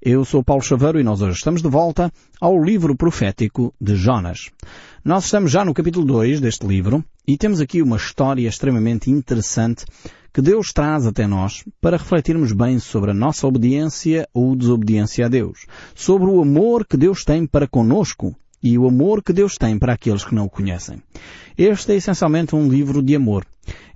Eu sou Paulo Chaveiro e nós hoje estamos de volta ao livro profético de Jonas. Nós estamos já no capítulo 2 deste livro e temos aqui uma história extremamente interessante que Deus traz até nós para refletirmos bem sobre a nossa obediência ou desobediência a Deus, sobre o amor que Deus tem para conosco e o amor que Deus tem para aqueles que não o conhecem. Este é essencialmente um livro de amor.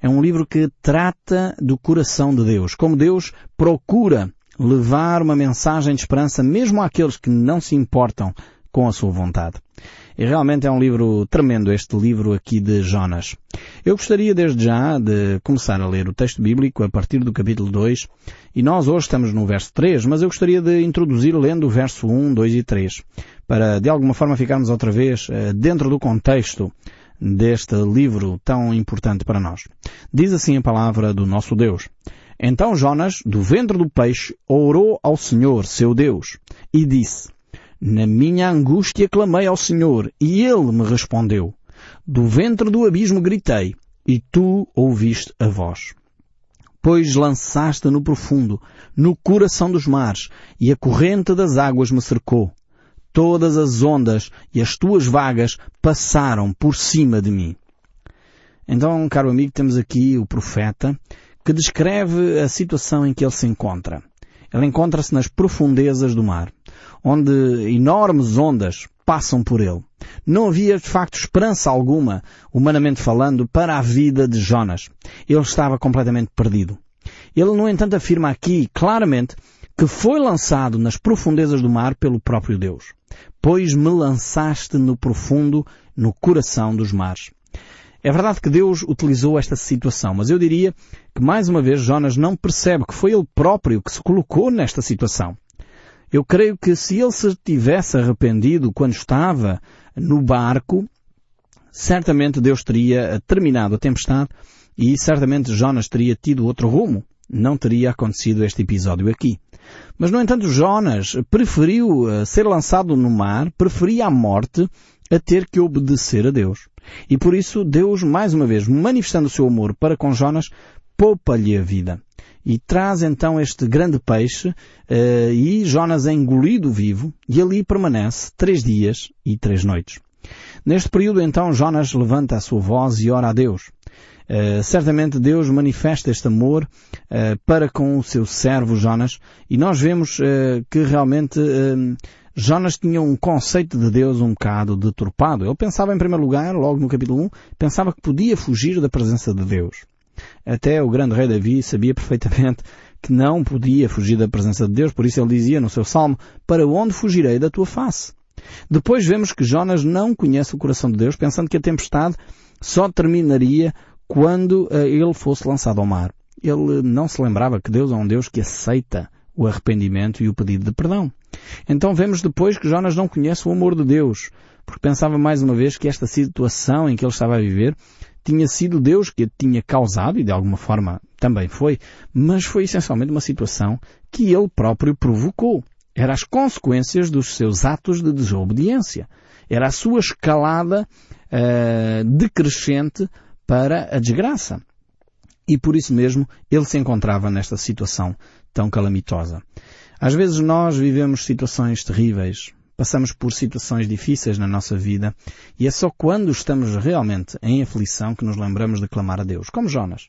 É um livro que trata do coração de Deus, como Deus procura levar uma mensagem de esperança mesmo àqueles que não se importam com a sua vontade. E realmente é um livro tremendo este livro aqui de Jonas. Eu gostaria desde já de começar a ler o texto bíblico a partir do capítulo 2 e nós hoje estamos no verso 3, mas eu gostaria de introduzir lendo o verso 1, 2 e 3 para de alguma forma ficarmos outra vez eh, dentro do contexto deste livro tão importante para nós. Diz assim a palavra do nosso Deus. Então Jonas, do ventre do peixe, orou ao Senhor, seu Deus, e disse, na minha angústia clamei ao Senhor, e Ele me respondeu. Do ventre do abismo gritei, e tu ouviste a voz. Pois lançaste no profundo, no coração dos mares, e a corrente das águas me cercou. Todas as ondas e as tuas vagas passaram por cima de mim. Então, caro amigo, temos aqui o profeta que descreve a situação em que ele se encontra. Ele encontra-se nas profundezas do mar onde enormes ondas passam por ele. Não havia, de facto, esperança alguma, humanamente falando, para a vida de Jonas. Ele estava completamente perdido. Ele, no entanto, afirma aqui, claramente, que foi lançado nas profundezas do mar pelo próprio Deus. Pois me lançaste no profundo, no coração dos mares. É verdade que Deus utilizou esta situação, mas eu diria que mais uma vez Jonas não percebe que foi ele próprio que se colocou nesta situação. Eu creio que se ele se tivesse arrependido quando estava no barco, certamente Deus teria terminado a tempestade e certamente Jonas teria tido outro rumo. Não teria acontecido este episódio aqui. Mas, no entanto, Jonas preferiu eh, ser lançado no mar, preferia a morte a ter que obedecer a Deus. E por isso Deus, mais uma vez, manifestando o seu amor para com Jonas, poupa-lhe a vida e traz então este grande peixe uh, e Jonas é engolido vivo e ali permanece três dias e três noites. Neste período então Jonas levanta a sua voz e ora a Deus. Uh, certamente Deus manifesta este amor uh, para com o seu servo Jonas e nós vemos que realmente Jonas tinha um conceito de Deus um bocado deturpado. Ele pensava em primeiro lugar, logo no capítulo 1, pensava que podia fugir da presença de Deus. Até o grande rei Davi sabia perfeitamente que não podia fugir da presença de Deus, por isso ele dizia no seu salmo, para onde fugirei da tua face? Depois vemos que Jonas não conhece o coração de Deus, pensando que a tempestade só terminaria quando uh, ele fosse lançado ao mar. Ele não se lembrava que Deus é um Deus que aceita o arrependimento e o pedido de perdão. Então vemos depois que Jonas não conhece o amor de Deus, porque pensava mais uma vez que esta situação em que ele estava a viver tinha sido Deus que a tinha causado, e de alguma forma também foi, mas foi essencialmente uma situação que ele próprio provocou. Era as consequências dos seus atos de desobediência. Era a sua escalada uh, decrescente para a desgraça. E por isso mesmo ele se encontrava nesta situação tão calamitosa. Às vezes nós vivemos situações terríveis, passamos por situações difíceis na nossa vida e é só quando estamos realmente em aflição que nos lembramos de clamar a Deus, como Jonas.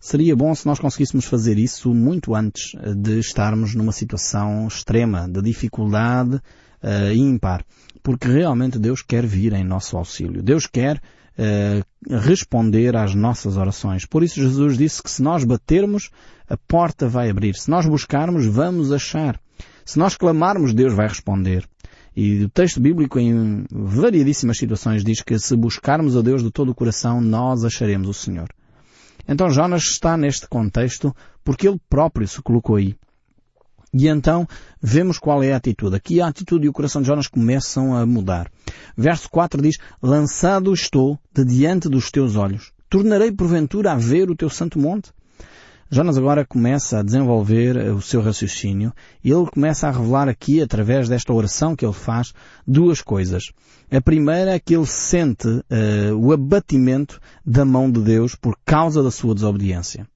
Seria bom se nós conseguíssemos fazer isso muito antes de estarmos numa situação extrema, de dificuldade uh, ímpar, porque realmente Deus quer vir em nosso auxílio. Deus quer uh, responder às nossas orações. Por isso Jesus disse que se nós batermos, a porta vai abrir. Se nós buscarmos, vamos achar. Se nós clamarmos, Deus vai responder. E o texto bíblico em variedíssimas situações diz que se buscarmos a Deus de todo o coração, nós acharemos o Senhor. Então Jonas está neste contexto porque ele próprio se colocou aí. E então vemos qual é a atitude. Aqui a atitude e o coração de Jonas começam a mudar. Verso 4 diz, Lançado estou de diante dos teus olhos. Tornarei porventura a ver o teu santo monte? Jonas agora começa a desenvolver o seu raciocínio e ele começa a revelar aqui, através desta oração que ele faz, duas coisas. A primeira é que ele sente uh, o abatimento da mão de Deus por causa da sua desobediência.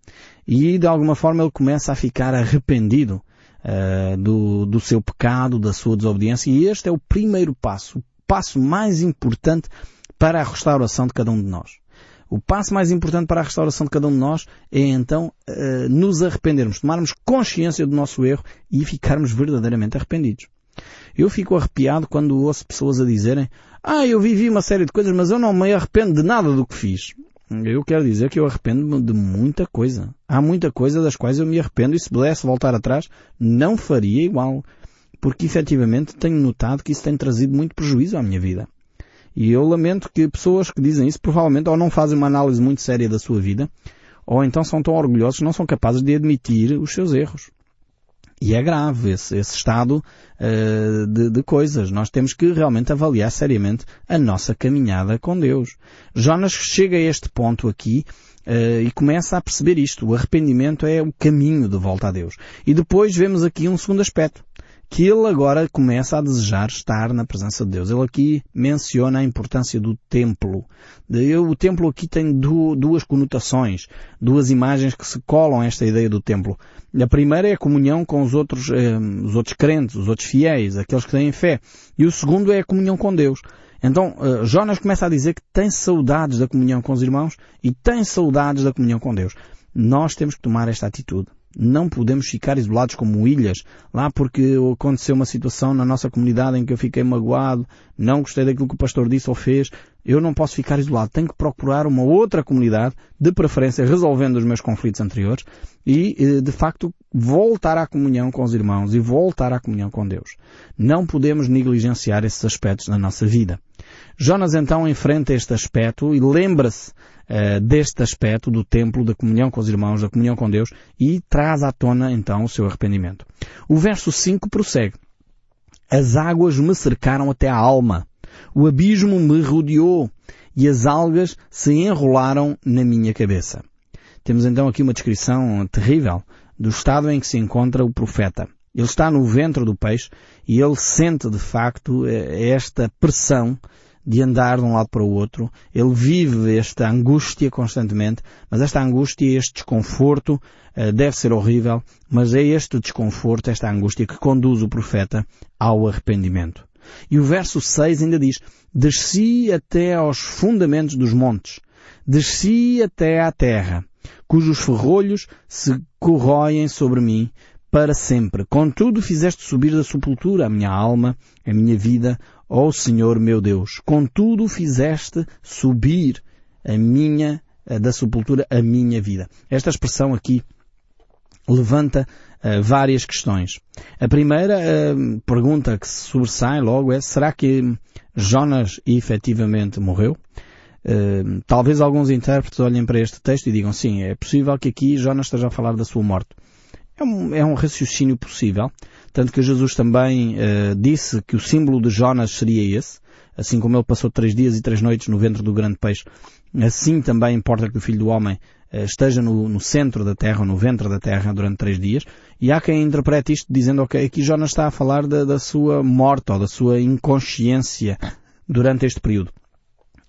E de alguma forma ele começa a ficar arrependido uh, do, do seu pecado, da sua desobediência. E este é o primeiro passo, o passo mais importante para a restauração de cada um de nós. O passo mais importante para a restauração de cada um de nós é então uh, nos arrependermos, tomarmos consciência do nosso erro e ficarmos verdadeiramente arrependidos. Eu fico arrepiado quando ouço pessoas a dizerem ah, eu vivi uma série de coisas, mas eu não me arrependo de nada do que fiz. Eu quero dizer que eu arrependo-me de muita coisa. Há muita coisa das quais eu me arrependo e se pudesse voltar atrás, não faria igual. Porque efetivamente tenho notado que isso tem trazido muito prejuízo à minha vida. E eu lamento que pessoas que dizem isso provavelmente ou não fazem uma análise muito séria da sua vida, ou então são tão orgulhosos que não são capazes de admitir os seus erros. E é grave esse, esse estado uh, de, de, coisas. Nós temos que realmente avaliar seriamente a nossa caminhada com Deus. Jonas chega a este ponto aqui uh, e começa a perceber isto. O arrependimento é o caminho de volta a Deus. E depois vemos aqui um segundo aspecto que ele agora começa a desejar estar na presença de Deus. Ele aqui menciona a importância do templo. O templo aqui tem duas conotações, duas imagens que se colam a esta ideia do templo. A primeira é a comunhão com os outros, eh, os outros crentes, os outros fiéis, aqueles que têm fé. E o segundo é a comunhão com Deus. Então, eh, Jonas começa a dizer que tem saudades da comunhão com os irmãos e tem saudades da comunhão com Deus. Nós temos que tomar esta atitude. Não podemos ficar isolados como ilhas, lá porque aconteceu uma situação na nossa comunidade em que eu fiquei magoado, não gostei daquilo que o pastor disse ou fez. Eu não posso ficar isolado. Tenho que procurar uma outra comunidade, de preferência resolvendo os meus conflitos anteriores e, eh, de facto, voltar à comunhão com os irmãos e voltar à comunhão com Deus. Não podemos negligenciar esses aspectos na nossa vida. Jonas então enfrenta este aspecto e lembra-se uh, deste aspecto do templo, da comunhão com os irmãos, da comunhão com Deus e traz à tona então o seu arrependimento. O verso 5 prossegue. As águas me cercaram até a alma. O abismo me rodeou e as algas se enrolaram na minha cabeça. Temos então aqui uma descrição terrível do estado em que se encontra o profeta. Ele está no ventre do peixe e ele sente de facto eh, esta pressão de andar de um lado para o outro. Ele vive esta angústia constantemente, mas esta angústia, este desconforto, uh, deve ser horrível, mas é este desconforto, esta angústia que conduz o profeta ao arrependimento. E o verso 6 ainda diz, desci até aos fundamentos dos montes, desci até à terra, cujos ferrolhos se corroem sobre mim, para sempre. Contudo, fizeste subir da sepultura a minha alma, a minha vida, ó Senhor meu Deus. Contudo, fizeste subir a minha, da sepultura a minha vida. Esta expressão aqui levanta uh, várias questões. A primeira uh, pergunta que se sobressai logo é, será que Jonas efetivamente morreu? Uh, talvez alguns intérpretes olhem para este texto e digam, sim, é possível que aqui Jonas esteja a falar da sua morte. É um, é um raciocínio possível, tanto que Jesus também uh, disse que o símbolo de Jonas seria esse, assim como ele passou três dias e três noites no ventre do grande peixe, assim também importa que o Filho do Homem uh, esteja no, no, centro da terra, no ventre da terra, durante três dias, e há quem interprete isto dizendo, ok, aqui Jonas está a falar da, da sua morte ou da sua inconsciência durante este período.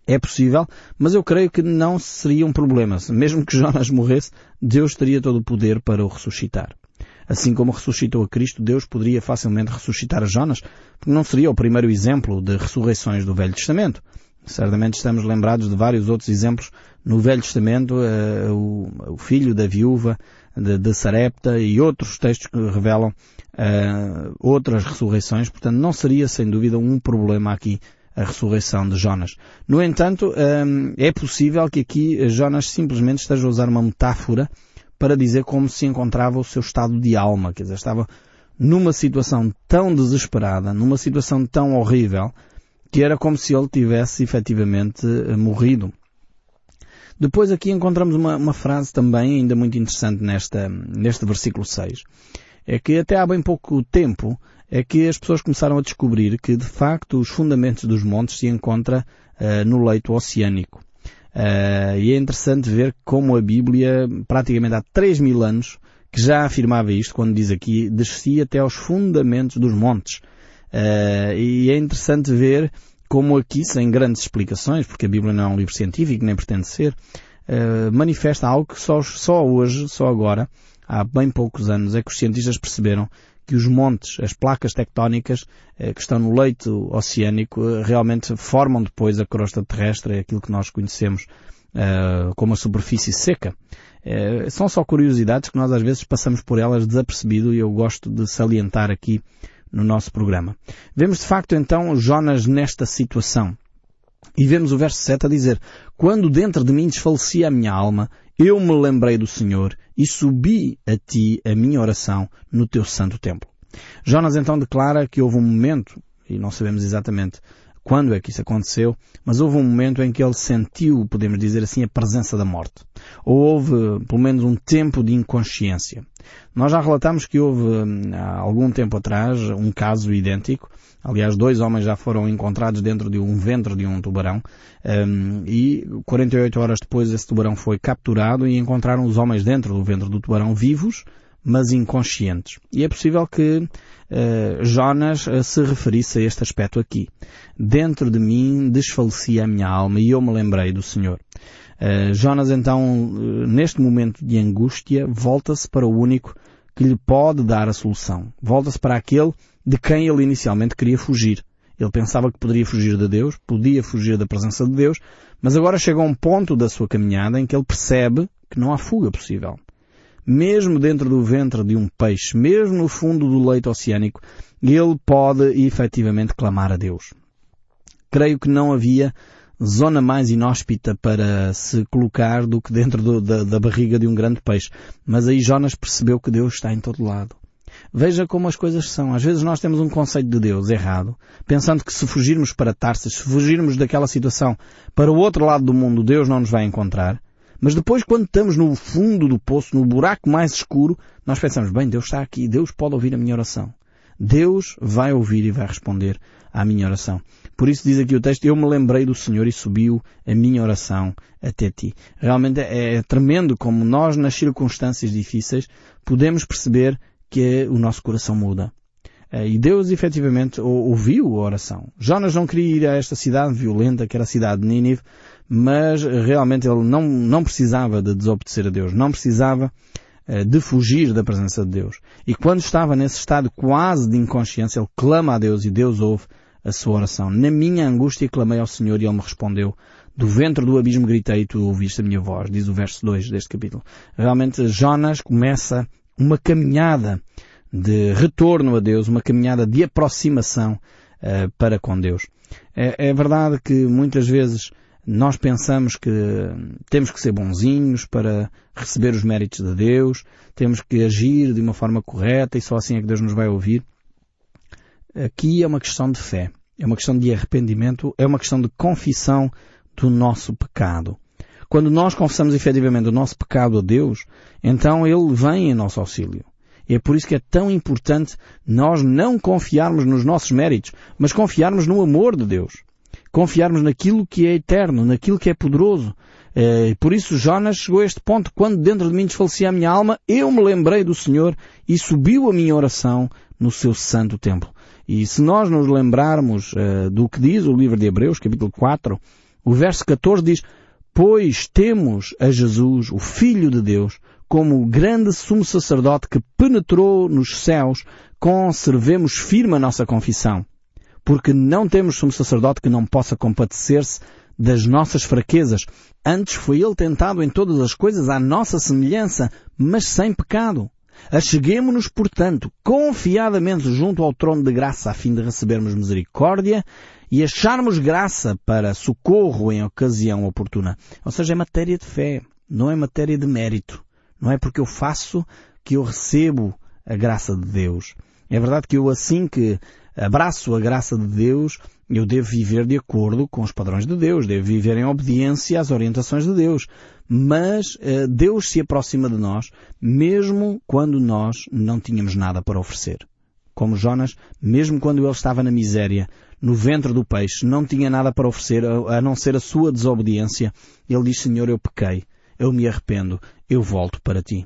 É possível, mas eu creio que não seria um problema. Mesmo que Jonas morresse, Deus teria todo o poder para o ressuscitar. Assim como ressuscitou a Cristo, Deus poderia facilmente ressuscitar a Jonas, porque não seria o primeiro exemplo de ressurreições do Velho Testamento. Certamente estamos lembrados de vários outros exemplos no Velho Testamento, uh, o, o, filho da viúva de, de, Sarepta e outros textos que revelam uh, outras ressurreições. Portanto, não seria sem dúvida um problema aqui a ressurreição de Jonas. No entanto, hum, é possível que aqui Jonas simplesmente esteja a usar uma metáfora para dizer como se encontrava o seu estado de alma, quer dizer, estava numa situação tão desesperada, numa situação tão horrível, que era como se ele tivesse efetivamente eh, morrido. Depois aqui encontramos uma, uma, frase também ainda muito interessante nesta, neste versículo 6. É que até há bem pouco tempo é que as pessoas começaram a descobrir que, de facto, os fundamentos dos montes se encontram uh, no leito oceânico. Uh, e é interessante ver como a Bíblia, praticamente há 3 mil anos, que já afirmava isto, quando diz aqui, descia até aos fundamentos dos montes. Uh, e é interessante ver como aqui, sem grandes explicações, porque a Bíblia não é um livro científico, nem pretende ser, manifesta algo que só, só hoje, só agora, há bem poucos anos, é que os cientistas perceberam que os montes, as placas tectónicas uh, que estão no leito oceânico, realmente formam depois a crosta terrestre, é aquilo que nós conhecemos como a superfície seca. São só curiosidades que nós às vezes passamos por elas desapercebido e eu gosto de salientar aqui no nosso programa. Vemos de facto então Jonas nesta situação. E vemos o verso 7 a dizer, Quando dentro de mim desfalecia a minha alma, eu me lembrei do Senhor e subi a ti a minha oração no teu santo templo. Jonas então declara que houve um momento, e não sabemos exatamente quando é que isso aconteceu, mas houve um momento em que ele sentiu, podemos dizer assim, a presença da morte. Ou houve, pelo menos, um tempo de inconsciência. Nós já relatamos que houve, há algum tempo atrás, um caso idêntico. Aliás, dois homens já foram encontrados dentro de um ventre de um tubarão. Um, e 48 horas depois esse tubarão foi capturado e encontraram os homens dentro do ventre do tubarão vivos, mas inconscientes. E é possível que uh, Jonas uh, se referisse a este aspecto aqui. Dentro de mim desfalecia a minha alma e eu me lembrei do Senhor. Uh, Jonas então, neste momento de angústia, volta-se para o único que lhe pode dar a solução. Volta-se para aquele de quem ele inicialmente queria fugir. Ele pensava que poderia fugir de Deus, podia fugir da presença de Deus, mas agora chega a um ponto da sua caminhada em que ele percebe que não há fuga possível mesmo dentro do ventre de um peixe, mesmo no fundo do leito oceânico, ele pode efetivamente clamar a Deus. Creio que não havia zona mais inóspita para se colocar do que dentro do, da, da barriga de um grande peixe. Mas aí Jonas percebeu que Deus está em todo lado. Veja como as coisas são. Às vezes nós temos um conceito de Deus errado, pensando que se fugirmos para Tarsis, se fugirmos daquela situação para o outro lado do mundo, Deus não nos vai encontrar. Mas depois, quando estamos no fundo do poço, no buraco mais escuro, nós pensamos, bem, Deus está aqui, Deus pode ouvir a minha oração. Deus vai ouvir e vai responder à minha oração. Por isso diz aqui o texto, eu me lembrei do Senhor e subiu a minha oração até ti. Realmente é, é tremendo como nós, nas circunstâncias difíceis, podemos perceber que o nosso coração muda. Eh, e Deus efetivamente ouviu a oração. Jonas não queria ir a esta cidade violenta, que era a cidade de Nínive, mas realmente ele não, não precisava de desobedecer a Deus, não precisava uh, de fugir da presença de Deus. E quando estava nesse estado quase de inconsciência, ele clama a Deus e Deus ouve a sua oração. Na minha angústia clamei ao Senhor e ele me respondeu. Do ventre do abismo gritei e tu ouviste a minha voz, diz o verso 2 deste capítulo. Realmente Jonas começa uma caminhada de retorno a Deus, uma caminhada de aproximação uh, para com Deus. É, é verdade que muitas vezes nós pensamos que temos que ser bonzinhos para receber os méritos de Deus, temos que agir de uma forma correta e só assim é que Deus nos vai ouvir. Aqui é uma questão de fé, é uma questão de arrependimento, é uma questão de confissão do nosso pecado. Quando nós confessamos efetivamente o nosso pecado a Deus, então Ele vem em nosso auxílio. E é por isso que é tão importante nós não confiarmos nos nossos méritos, mas confiarmos no amor de Deus confiarmos naquilo que é eterno, naquilo que é poderoso. É, por isso Jonas chegou a este ponto, quando dentro de mim desfalecia a minha alma, eu me lembrei do Senhor e subiu a minha oração no seu santo templo. E se nós nos lembrarmos uh, do que diz o livro de Hebreus, capítulo 4, o verso 14 diz, Pois temos a Jesus, o Filho de Deus, como o grande sumo sacerdote que penetrou nos céus, conservemos firme a nossa confissão porque não temos sumo sacerdote que não possa compadecer-se das nossas fraquezas. Antes foi ele tentado em todas as coisas à nossa semelhança, mas sem pecado. Acheguemo-nos, portanto, confiadamente junto ao trono de graça a fim de recebermos misericórdia e acharmos graça para socorro em ocasião oportuna. Ou seja, é matéria de fé, não é matéria de mérito. Não é porque eu faço que eu recebo a graça de Deus. É verdade que eu assim que abraço a graça de Deus, eu devo viver de acordo com os padrões de Deus, devo viver em obediência às orientações de Deus. Mas uh, Deus se aproxima de nós, mesmo quando nós não tínhamos nada para oferecer. Como Jonas, mesmo quando ele estava na miséria, no ventre do peixe, não tinha nada para oferecer a não ser a sua desobediência, ele diz, Senhor, eu pequei, eu me arrependo, eu volto para ti.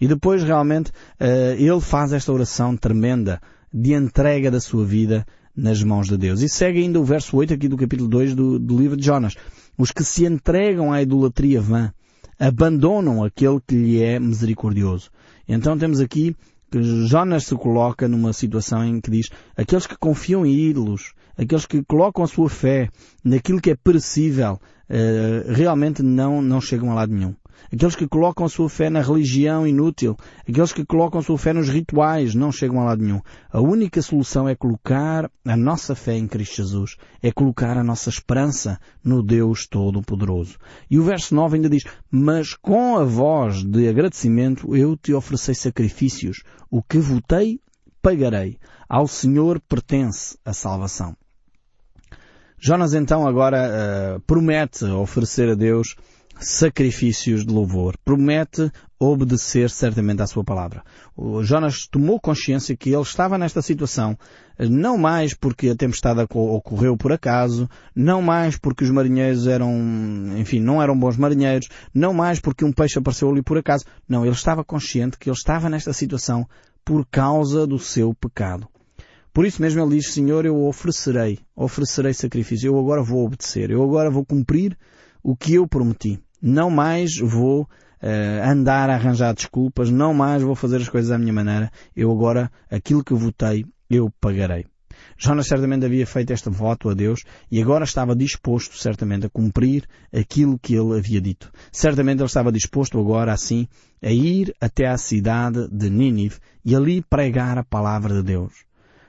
E depois realmente eh, ele faz esta oração tremenda de entrega da sua vida nas mãos de Deus. E segue ainda o verso 8 aqui do capítulo 2 do, do livro de Jonas. Os que se entregam à idolatria vã abandonam aquele que lhe é misericordioso. Então temos aqui que Jonas se coloca numa situação em que diz aqueles que confiam em ídolos, aqueles que colocam a sua fé naquilo que é perecível, eh, realmente não, não chegam a lado nenhum aqueles que colocam a sua fé na religião inútil, aqueles que colocam a sua fé nos rituais, não chegam a lado nenhum. A única solução é colocar a nossa fé em Cristo Jesus, é colocar a nossa esperança no Deus Todo-Poderoso. E o verso 9 ainda diz, mas com a voz de agradecimento eu te ofereci sacrifícios, o que votei, pagarei. Ao Senhor pertence a salvação. Jonas então agora uh, promete oferecer a Deus sacrifícios de louvor. Promete obedecer certamente à sua palavra. O Jonas tomou consciência que ele estava nesta situação não mais porque a tempestade ocorreu por acaso, não mais porque os marinheiros eram, enfim, não eram bons marinheiros, não mais porque um peixe apareceu ali por acaso. Não, ele estava consciente que ele estava nesta situação por causa do seu pecado. Por isso mesmo ele diz, Senhor, eu oferecerei, oferecerei sacrifício, eu agora vou obedecer, eu agora vou cumprir o que eu prometi não mais vou uh, andar a arranjar desculpas, não mais vou fazer as coisas à minha maneira, eu agora, aquilo que votei, eu pagarei. Jonas certamente havia feito este voto a Deus e agora estava disposto certamente a cumprir aquilo que ele havia dito. Certamente ele estava disposto agora assim a ir até à cidade de Nínive e ali pregar a palavra de Deus.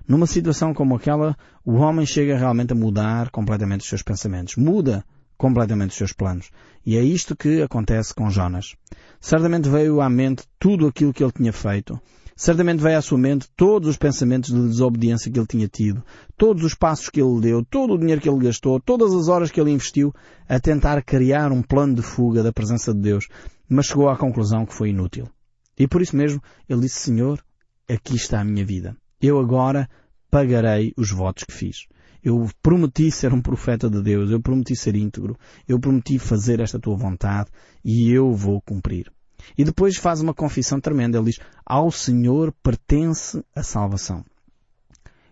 Numa situação como aquela, o homem chega realmente a mudar completamente os seus pensamentos. Muda completamente os seus planos. E é isto que acontece com Jonas. Certamente veio à mente tudo aquilo que ele tinha feito. Certamente veio à sua mente todos os pensamentos de desobediência que ele tinha tido, todos os passos que ele deu, todo o dinheiro que ele gastou, todas as horas que ele investiu a tentar criar um plano de fuga da presença de Deus, mas chegou à conclusão que foi inútil. E por isso mesmo ele disse, Senhor, aqui está a minha vida. Eu agora pagarei os votos que fiz. Eu prometi ser um profeta de Deus, eu prometi ser íntegro, eu prometi fazer esta tua vontade e eu vou cumprir. E depois faz uma confissão tremenda. Ele diz, ao Senhor pertence a salvação.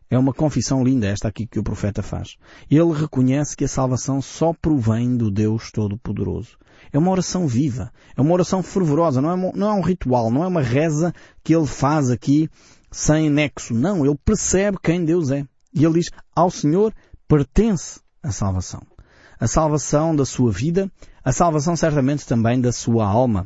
É uma confissão linda esta aqui que o profeta faz. Ele reconhece que a salvação só provém do Deus Todo-Poderoso. É uma oração viva, é uma oração fervorosa, não é, não é um ritual, não é uma reza que ele faz aqui sem nexo. Não, ele percebe quem Deus é. E ele diz, ao Senhor pertence a salvação. A salvação da sua vida, a salvação certamente também da sua alma.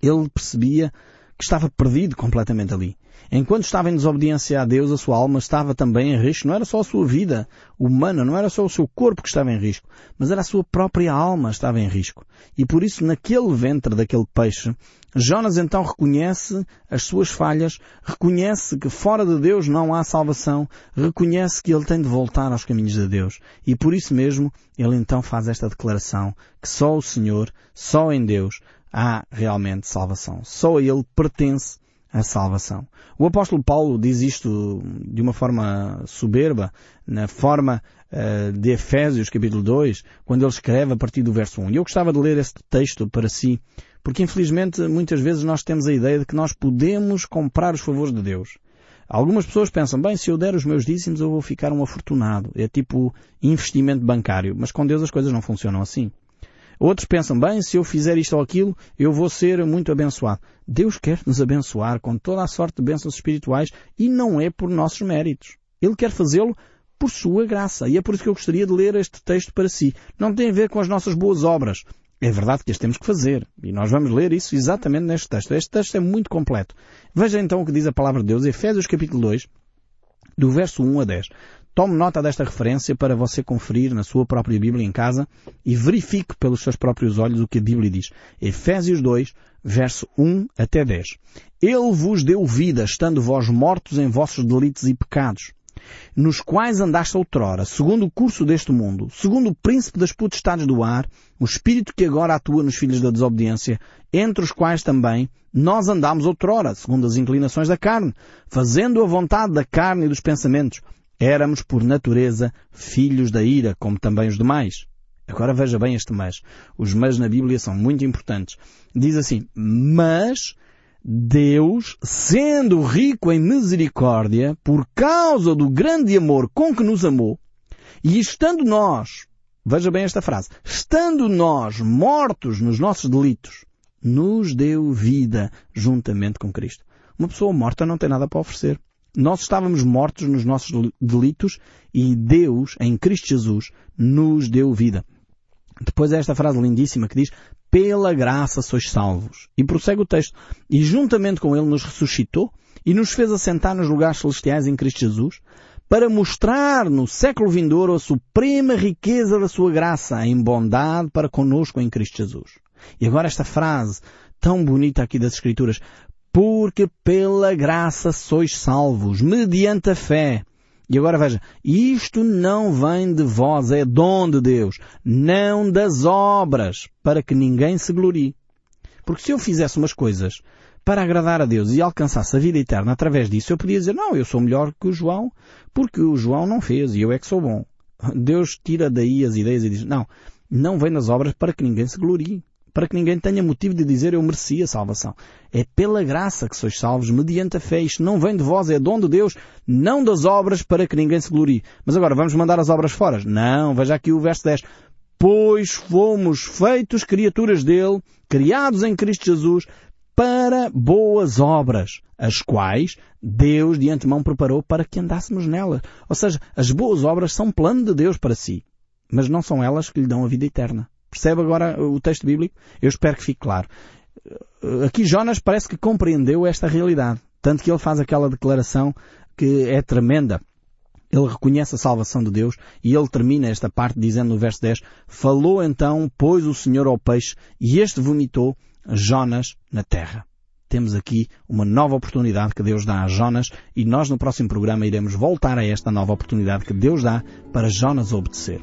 Ele percebia que estava perdido completamente ali. Enquanto estava em desobediência a Deus, a sua alma estava também em risco. Não era só a sua vida humana, não era só o seu corpo que estava em risco, mas era a sua própria alma que estava em risco. E por isso, naquele ventre daquele peixe, Jonas então reconhece as suas falhas, reconhece que fora de Deus não há salvação, reconhece que ele tem de voltar aos caminhos de Deus. E por isso mesmo, ele então faz esta declaração que só o Senhor, só em Deus, há realmente salvação. Só a Ele pertence a salvação. O apóstolo Paulo diz isto de uma forma soberba, na forma uh, de Efésios capítulo 2, quando ele escreve a partir do verso 1. E eu gostava de ler este texto para si, porque infelizmente muitas vezes nós temos a ideia de que nós podemos comprar os favores de Deus. Algumas pessoas pensam, bem, se eu der os meus dízimos eu vou ficar um afortunado. É tipo investimento bancário. Mas com Deus as coisas não funcionam assim. Outros pensam, bem, se eu fizer isto ou aquilo, eu vou ser muito abençoado. Deus quer nos abençoar com toda a sorte de bênçãos espirituais e não é por nossos méritos. Ele quer fazê-lo por sua graça. E é por isso que eu gostaria de ler este texto para si. Não tem a ver com as nossas boas obras. É verdade que as temos que fazer. E nós vamos ler isso exatamente neste texto. Este texto é muito completo. Veja então o que diz a palavra de Deus, Efésios capítulo 2, do verso 1 a 10. Tome nota desta referência para você conferir na sua própria Bíblia em casa e verifique pelos seus próprios olhos o que a Bíblia diz. Efésios 2, verso 1 até 10. Ele vos deu vida, estando vós mortos em vossos delitos e pecados, nos quais andaste outrora, segundo o curso deste mundo, segundo o príncipe das potestades do ar, o espírito que agora atua nos filhos da desobediência, entre os quais também nós andámos outrora, segundo as inclinações da carne, fazendo a vontade da carne e dos pensamentos, Éramos, por natureza, filhos da ira, como também os demais. Agora veja bem este mas. Os mas na Bíblia são muito importantes. Diz assim, mas Deus, sendo rico em misericórdia, por causa do grande amor com que nos amou, e estando nós, veja bem esta frase, estando nós mortos nos nossos delitos, nos deu vida juntamente com Cristo. Uma pessoa morta não tem nada para oferecer. Nós estávamos mortos nos nossos delitos e Deus, em Cristo Jesus, nos deu vida. Depois é esta frase lindíssima que diz, pela graça sois salvos. E prossegue o texto, e juntamente com Ele nos ressuscitou e nos fez assentar nos lugares celestiais em Cristo Jesus, para mostrar no século vindouro a suprema riqueza da sua graça em bondade para conosco em Cristo Jesus. E agora esta frase tão bonita aqui das Escrituras, porque pela graça sois salvos, mediante a fé. E agora veja, isto não vem de vós, é dom de Deus, não das obras, para que ninguém se glorie. Porque se eu fizesse umas coisas para agradar a Deus e alcançasse a vida eterna através disso, eu podia dizer, não, eu sou melhor que o João, porque o João não fez e eu é que sou bom. Deus tira daí as ideias e diz, não, não vem das obras para que ninguém se glorie para que ninguém tenha motivo de dizer eu merecia salvação. É pela graça que sois salvos, mediante a fé. Isto não vem de vós, é dom de Deus, não das obras para que ninguém se glorie. Mas agora, vamos mandar as obras fora? Não, veja aqui o verso 10. Pois fomos feitos criaturas dele, criados em Cristo Jesus, para boas obras, as quais Deus de antemão preparou para que andássemos nelas. Ou seja, as boas obras são plano de Deus para si, mas não são elas que lhe dão a vida eterna. Percebe agora o texto bíblico? Eu espero que fique claro. Aqui Jonas parece que compreendeu esta realidade. Tanto que ele faz aquela declaração que é tremenda. Ele reconhece a salvação de Deus e ele termina esta parte dizendo no verso 10, Falou então, pois o Senhor ao peixe, e este vomitou Jonas na terra. Temos aqui uma nova oportunidade que Deus dá a Jonas e nós no próximo programa iremos voltar a esta nova oportunidade que Deus dá para Jonas obedecer.